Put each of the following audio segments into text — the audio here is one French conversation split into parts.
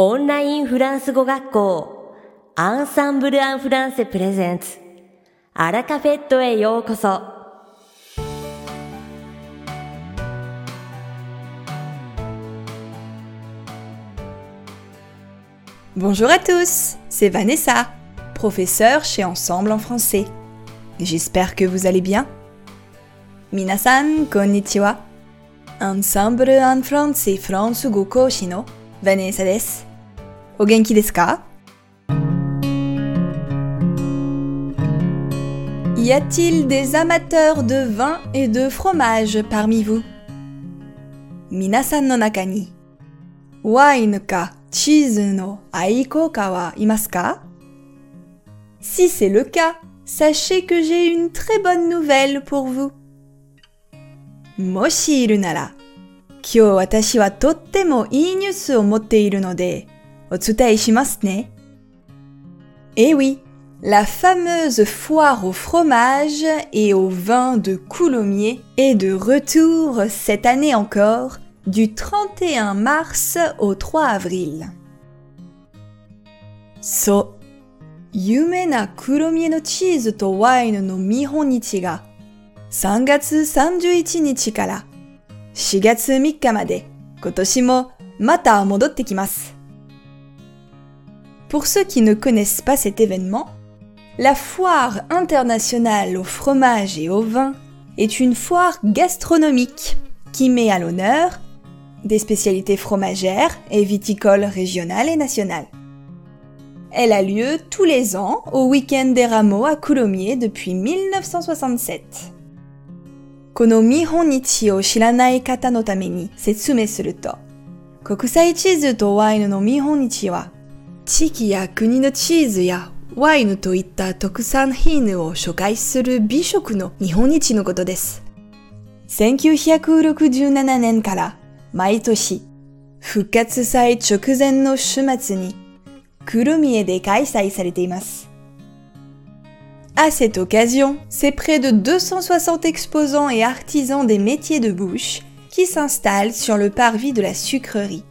オンラインフランス語学校アンサンブル・アン・フランセプレゼンツアラカフェットへようこそ Bonjour à tous, c'est Vanessa, professeure chez Ensemble en français. J'espère que vous allez bien. Minasan, konnichiwa. Ensemble en français フランス語講師の Vanessa です。 お元気ですか Y a-t-il des amateurs de vin et de fromage parmi vous 皆さんの中にワインかチーズの愛好家はいますか Si c'est le cas, sachez que j'ai une très bonne nouvelle pour vous. もしいるなら、今日私はとって もいいニュースを持っているので、お伝えしますね。Eh oui, la fameuse foire au fromage et au vin de Coulommiers est de retour cette année encore, du 31 mars au 3 avril. そう。有名な黒見えのチーズとワインの見本市が3月31日から4月3日まで今年もまた戻ってきます。 pour ceux qui ne connaissent pas cet événement, la foire internationale au fromage et au vin est une foire gastronomique qui met à l'honneur des spécialités fromagères et viticoles régionales et nationales. Elle a lieu tous les ans au week-end des rameaux à Coulommiers depuis 1967. Kono o shiranai kata no tameni setsume kokusai 地域や国のチーズやワインといった特産品を紹介する美食の見本日のことです。1967年から毎年、復活祭直前の週末に、クルミエで開催されています。À cette occasion, c'est près de 260 exposants et artisans des métiers de bouche qui s'installent sur le parvis de la sucrerie.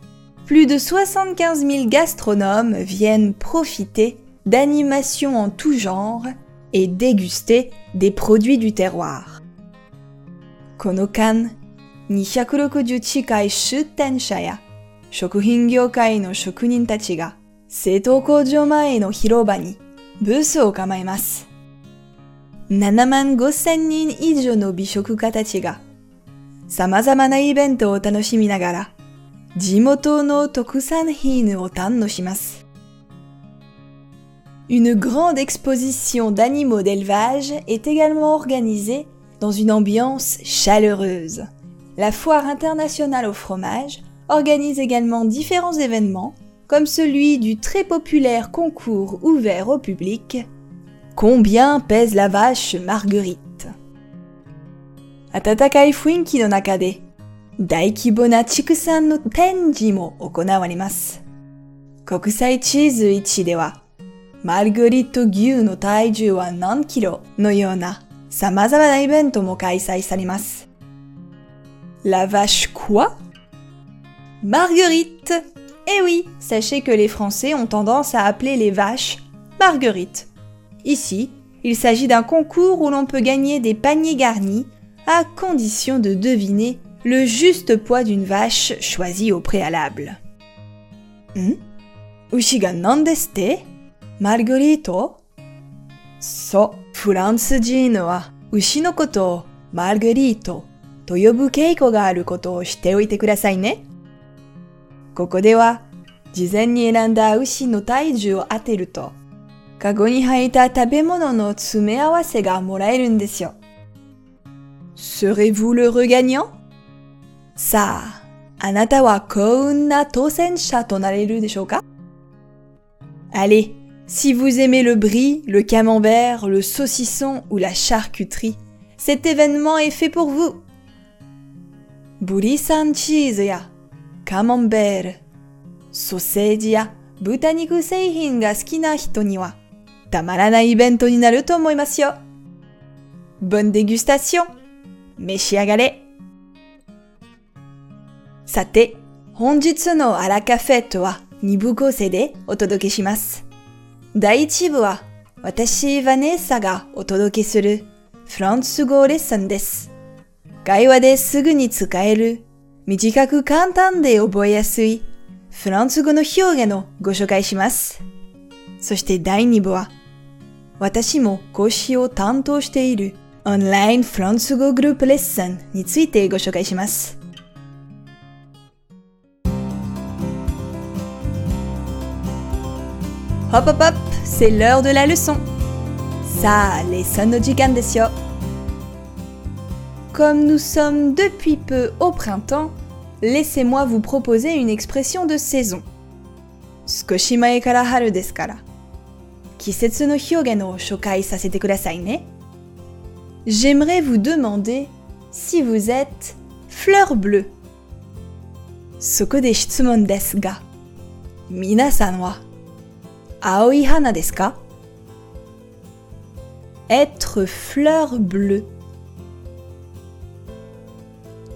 Plus de 75 000 gastronomes viennent profiter d'animations en tout genre et déguster des produits du terroir. この間、260近い出店者や食品業界の職人たちが製糖工場前の広場にブースを構えます。7万5千人以上の美食家たちが様々なイベントを楽しみながら 地元の特産品を堪能します。Une grande exposition d'animaux d'élevage est également organisée dans une ambiance chaleureuse. La foire internationale au fromage organise également différents événements comme celui du très populaire concours ouvert au public Combien pèse la vache Marguerite 暖かい雰囲気の中で 大規模な畜産の展示も行われます。国際チーズ市ではマルグリット牛の体重は何キロのような様々なイベントも開催されます。La vache quoi Marguerite Eh oui, sachez que les Français ont tendance à appeler les vaches Marguerite. Ici, il s'agit d'un concours où l'on peut gagner des paniers garnis à condition de deviner le juste poids d'une vache choisie au préalable. Hmm? Ushi ga nan desu te? Marguerite? そう、フランス人は牛のことをマルゲリートと呼ぶ傾向があることを知っておいてくださいね。ここでは、事前に選んだ牛の体重を当てると、カゴに入った食べ物の詰め合わせがもらえるんですよ。Serez-vous le regagnant? さあ、あなたはこんな当選者となれるでしょうか Allez, si vous aimez le brie, le camembert, le saucisson ou la charcuterie, cet événement est fait pour vous. Brie san cheese ya camembert, sausage ya butaniku seihin ga suki na hito ni wa tamaranai ibento ni naru to omoimasu yo. Bonne dégustation. Meshiagare. さて、本日のアラカフェットは2部構成でお届けします。第1部は私、ヴァネッサがお届けするフランス語レッスンです。会話ですぐに使える、短く簡単で覚えやすいフランス語の表現をご紹介します。そして第2部は私も講師を担当しているオンラインフランス語グループレッスンについてご紹介します。Hop hop hop, c'est l'heure de la leçon. Sale sono gigantesio. Comme nous sommes depuis peu au printemps, laissez-moi vous proposer une expression de saison. Skoshimae kara haru desu kara. Kisetsu no hyogen o shokai sasete kudasai ne? J'aimerais vous demander si vous êtes fleur bleue. Soko de shitsumon desu ga. Minasan wa Aoi hana Être fleur bleue.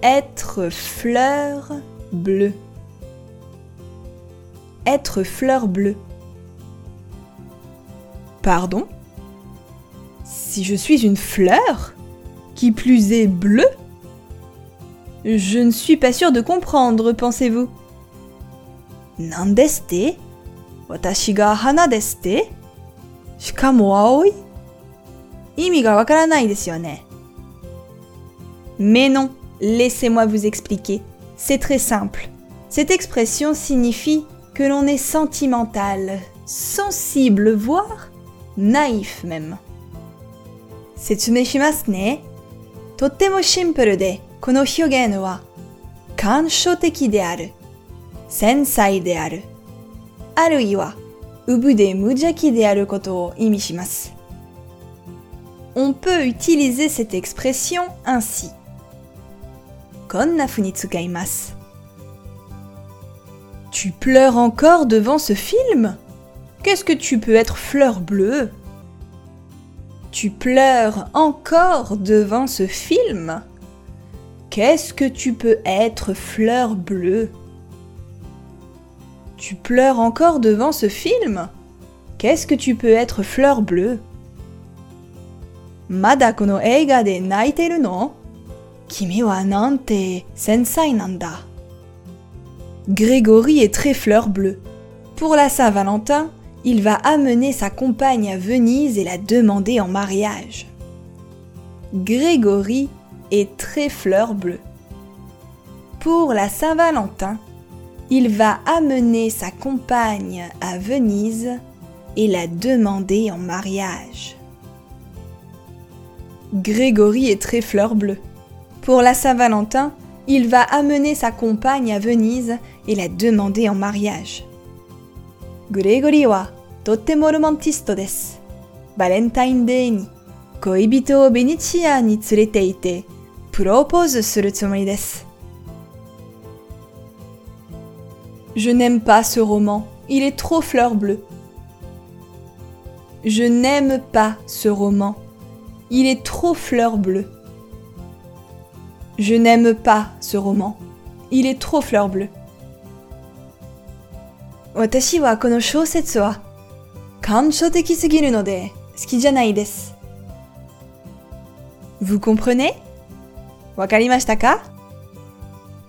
Être fleur bleue. Être fleur bleue. Pardon? Si je suis une fleur, qui plus est bleue Je ne suis pas sûre de comprendre, pensez-vous. Nandeste Watashi ga hana deste Shikamo aoi Imi ga wakaranai desu yo ne. Mais non, laissez-moi vous expliquer. C'est très simple. Cette expression signifie que l'on est sentimental, sensible, voire naïf même. 説明しますね。とってもシンプルで、この表現は感傷的である、繊細である、 あるいはうぶで無邪気であることを意味します。On peut utiliser cette expression ainsi. こんな風に使います。Tu pleures encore devant ce film Qu'est-ce que tu peux être fleur bleue Tu pleures encore devant ce film Qu'est-ce que tu peux être fleur bleue Tu pleures encore devant ce film? Qu'est-ce que tu peux être fleur bleue? Mada wa nante nanda Grégory est très fleur bleue. Pour la Saint-Valentin, il va amener sa compagne à Venise et la demander en mariage. Grégory est très fleur bleue. Pour la Saint-Valentin, il va amener sa compagne à Venise et la demander en mariage. Grégory est très fleur bleue. Pour la Saint-Valentin, il va amener sa compagne à Venise et la demander en mariage. Grégory wa totemo romantisto. Valentine Day ni koibito Benicia ni propose suru tsumori. Je n'aime pas ce roman, il est trop fleur bleue. Je n'aime pas ce roman, il est trop fleur bleue. Je n'aime pas ce roman. Il est trop fleur bleue. Watashi wa kono shousetsu wa sugiru no de suki janai. Vous comprenez? Wakarimashita ka?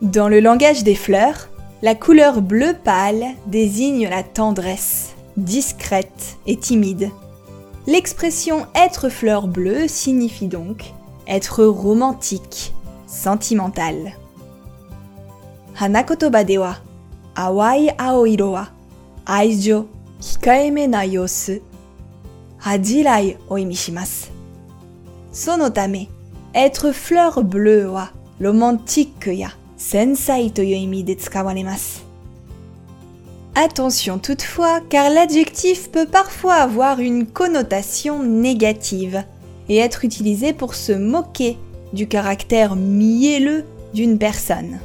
Dans le langage des fleurs, la couleur bleu pâle désigne la tendresse, discrète et timide. L'expression être fleur bleue signifie donc être romantique, sentimental. Hanakotoba de wa awai aoiro wa aijou hikaeme na yosu hajirai o imi shimasu. Sono tame, être fleur bleue wa romantique ya sensai to you imi de tsukawaremasu. Attention toutefois, car l'adjectif peut parfois avoir une connotation négative et être utilisé pour se moquer du caractère mielleux d'une personne.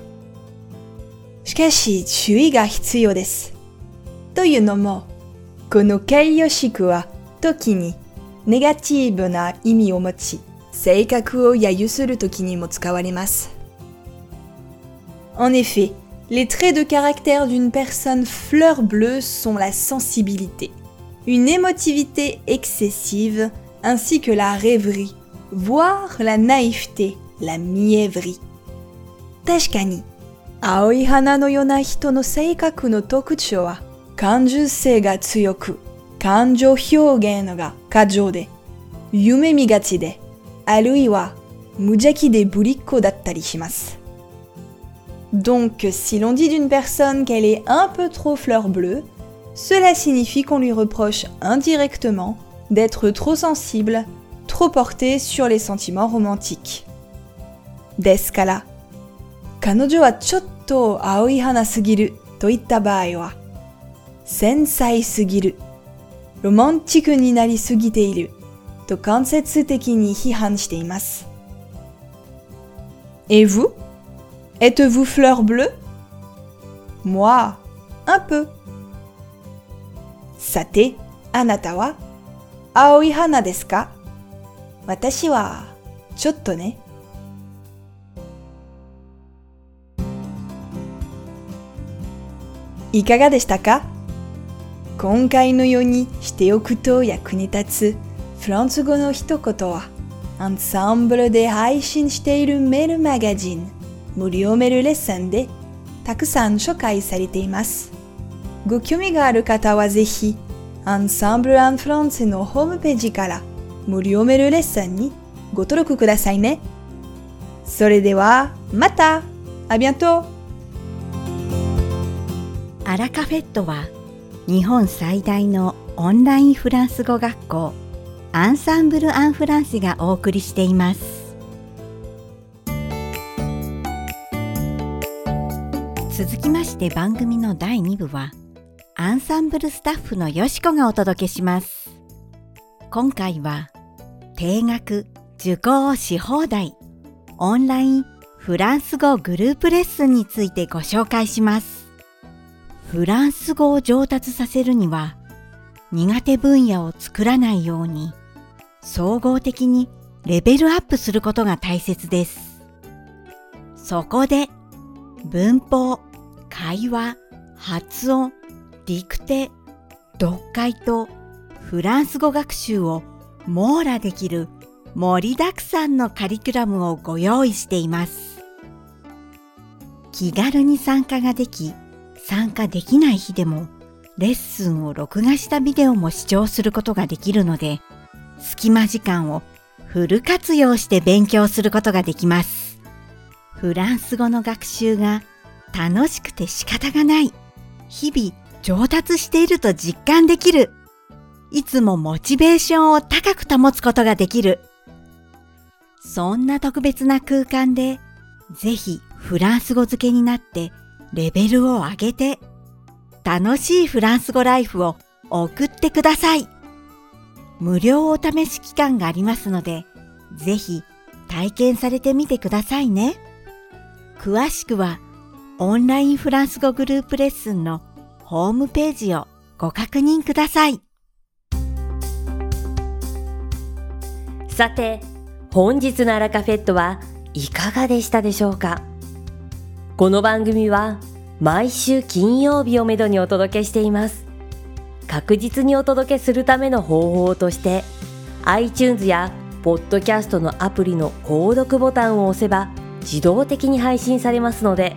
しかし注意が必要です。というのも、この形容詞は時にネガティブな意味を持ち、性格を揶揄する時にも使われます。 En effet, les traits de caractère d'une personne fleur bleue sont la sensibilité, une émotivité excessive, ainsi que la rêverie, voire la naïveté, la mièvrerie. Tashkani. Aoi hana no yona hito no seikaku no tokucho wa kanju se ga tsuyoku, kanjo hyougen ga kajo de, yume migachi de, wa mujaki de burikko dattari shimasu. Donc si l'on dit d'une personne qu'elle est un peu trop fleur bleue, cela signifie qu'on lui reproche indirectement d'être trop sensible, trop portée sur les sentiments romantiques. Descala. Kanojo wa chotto aoi hana sugiru to itta baai wa sensai sugiru, romantiku ni nari sugite to kansetsu teki ni hihan shite. Et vous? Êtes-vous fleur bleue Moi, un peu. Sate, anata wa aoi hana desu ka Watashi wa chotto ne. いかがでしたか今回のようにしておくと役に立つフランス語の一言はアンサンブルで配信しているメールマガジン 無料メールレッスンでたくさん紹介されています。ご興味がある方はぜひ、アンサンブル・アン・フランスのホームページから無料メールレッスンにご登録くださいね。それでは、またありがとうアラカフェットは日本最大のオンラインフランス語学校アンサンブル・アン・フランスがお送りしています。続きまして番組の第2部はアンサンブルスタッフのよしこがお届けします。今回は定額受講し放題オンラインフランス語グループレッスンについてご紹介します。フランス語を上達させるには苦手分野を作らないように総合的にレベルアップすることが大切です。そこで文法会話、発音、陸手、読解とフランス語学習を網羅できる盛りだくさんのカリキュラムをご用意しています。気軽に参加ができ、参加できない日でもレッスンを録画したビデオも視聴することができるので、隙間時間をフル活用して勉強することができます。フランス語の学習が楽しくて仕方がない。日々上達していると実感できる。いつもモチベーションを高く保つことができる。そんな特別な空間で、ぜひフランス語付けになってレベルを上げて、楽しいフランス語ライフを送ってください。無料お試し期間がありますので、ぜひ体験されてみてくださいね。詳しくはオンラインフランス語グループレッスンのホームページをご確認ください。さて、本日のアラカフェットはいかがでしたでしょうか？この番組は毎週金曜日をめどにお届けしています。確実にお届けするための方法として iTunes やポッドキャストのアプリの購読ボタンを押せば自動的に配信されますので